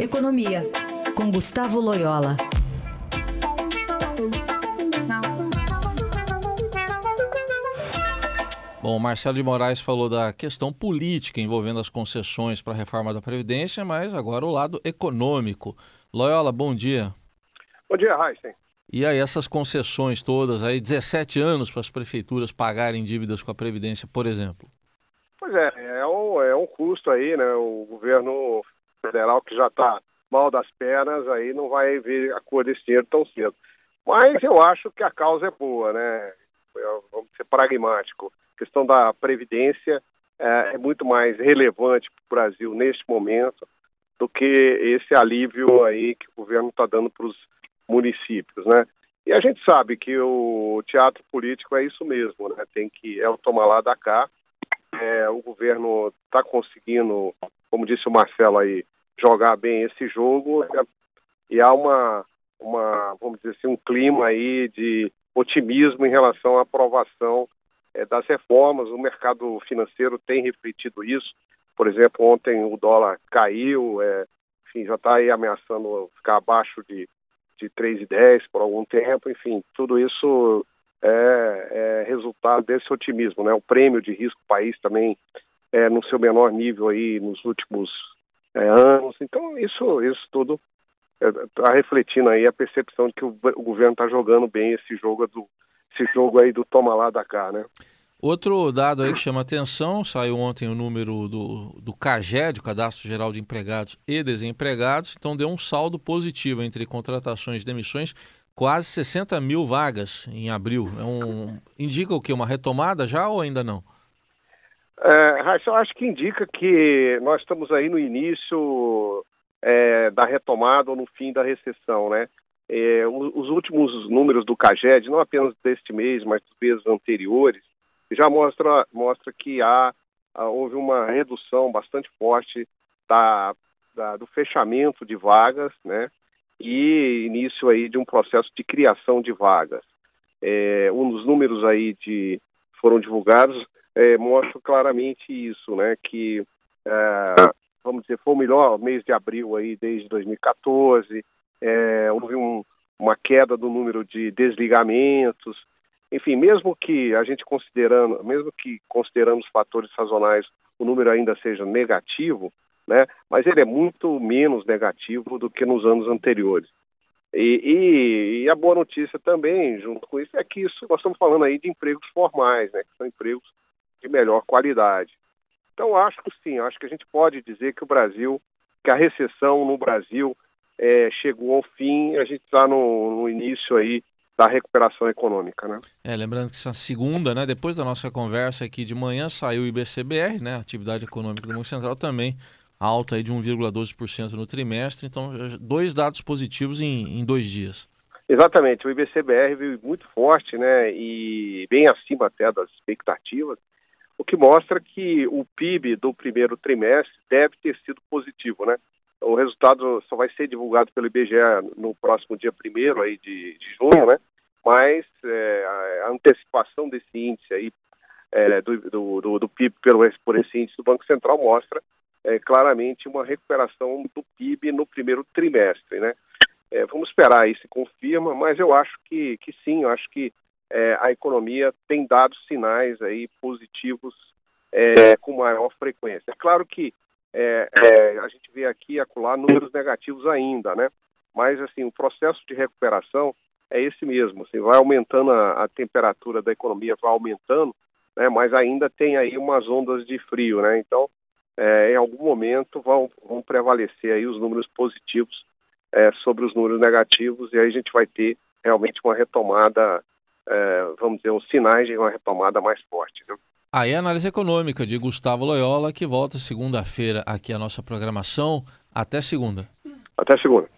Economia, com Gustavo Loyola. Bom, Marcelo de Moraes falou da questão política envolvendo as concessões para a reforma da Previdência, mas agora o lado econômico. Loyola, bom dia. Bom dia, Heisen. E aí, essas concessões todas, aí 17 anos para as prefeituras pagarem dívidas com a Previdência, por exemplo? Pois é, é um, é um custo aí, né? O governo federal que já está mal das pernas, aí não vai ver a cor desse dinheiro tão cedo. Mas eu acho que a causa é boa, né? Vamos ser pragmático. A questão da Previdência é, é muito mais relevante para o Brasil neste momento do que esse alívio aí que o governo está dando para os municípios, né? E a gente sabe que o teatro político é isso mesmo, né? Tem que é o tomar lá da cá. É, o governo está conseguindo, como disse o Marcelo aí, jogar bem esse jogo e há uma, uma vamos dizer assim, um clima aí de otimismo em relação à aprovação é, das reformas. O mercado financeiro tem refletido isso. Por exemplo, ontem o dólar caiu, é, enfim, já está aí ameaçando ficar abaixo de, de 3,10 por algum tempo. Enfim, tudo isso é, é, resultado desse otimismo. Né? O prêmio de risco país também é no seu menor nível aí nos últimos é, anos. Então, isso, isso tudo está refletindo aí a percepção de que o, o governo está jogando bem esse jogo do esse jogo aí do toma lá da cá, né? Outro dado aí que chama atenção, saiu ontem o número do, do CAGED, o Cadastro Geral de Empregados e Desempregados, então deu um saldo positivo entre contratações e demissões, quase 60 mil vagas em abril. É um, indica o que? Uma retomada já ou ainda não? É, eu acho que indica que nós estamos aí no início é, da retomada ou no fim da recessão, né? É, os últimos números do CAGED, não apenas deste mês, mas dos meses anteriores, já mostra, mostra que há, houve uma redução bastante forte da, da, do fechamento de vagas, né? E início aí de um processo de criação de vagas. É, um dos números aí de foram divulgados é, claramente isso, né? Que é, vamos dizer foi o melhor mês de abril aí desde 2014. É, houve um, uma queda do número de desligamentos. Enfim, mesmo que a gente considerando, mesmo que considerando os fatores sazonais, o número ainda seja negativo, né? Mas ele é muito menos negativo do que nos anos anteriores. E, e, e, a boa notícia também, junto com isso, é que isso, nós estamos falando aí de empregos formais, né, que são empregos de melhor qualidade. Então, acho que sim, acho que a gente pode dizer que o Brasil, que a recessão no Brasil é, chegou ao fim, a gente está no, no, início aí da recuperação econômica, né? É, lembrando que essa segunda, né, depois da nossa conversa aqui de manhã, saiu o IBCBR, né, atividade econômica do Banco Central também, alta aí de 1,12% no trimestre, então dois dados positivos em, em dois dias. Exatamente, o IBCBR veio muito forte, né, e bem acima até das expectativas, o que mostra que o PIB do primeiro trimestre deve ter sido positivo, né? O resultado só vai ser divulgado pelo IBGE no próximo dia primeiro aí de, de junho, né? Mas é, a antecipação desse índice aí é, do, do, do, do, PIB pelo, por esse índice do Banco Central mostra é, claramente uma recuperação do PIB no primeiro trimestre, né? É, vamos esperar aí se confirma, mas eu acho que, que sim, eu acho que é, a economia tem dado sinais aí positivos é, com maior frequência. É claro que é, é, a gente vê aqui e acolá números negativos ainda, né? Mas assim, o processo de recuperação é esse mesmo, assim, vai aumentando a, a temperatura da economia, vai aumentando, né? Mas ainda tem aí umas ondas de frio, né? Então, é, em algum momento vão, vão prevalecer aí os números positivos sobre os números negativos e aí a gente vai ter realmente uma retomada, vamos dizer, os sinais de uma retomada mais forte. Viu? Aí a análise econômica de Gustavo Loyola, que volta segunda-feira aqui a nossa programação. Até segunda. Até segunda.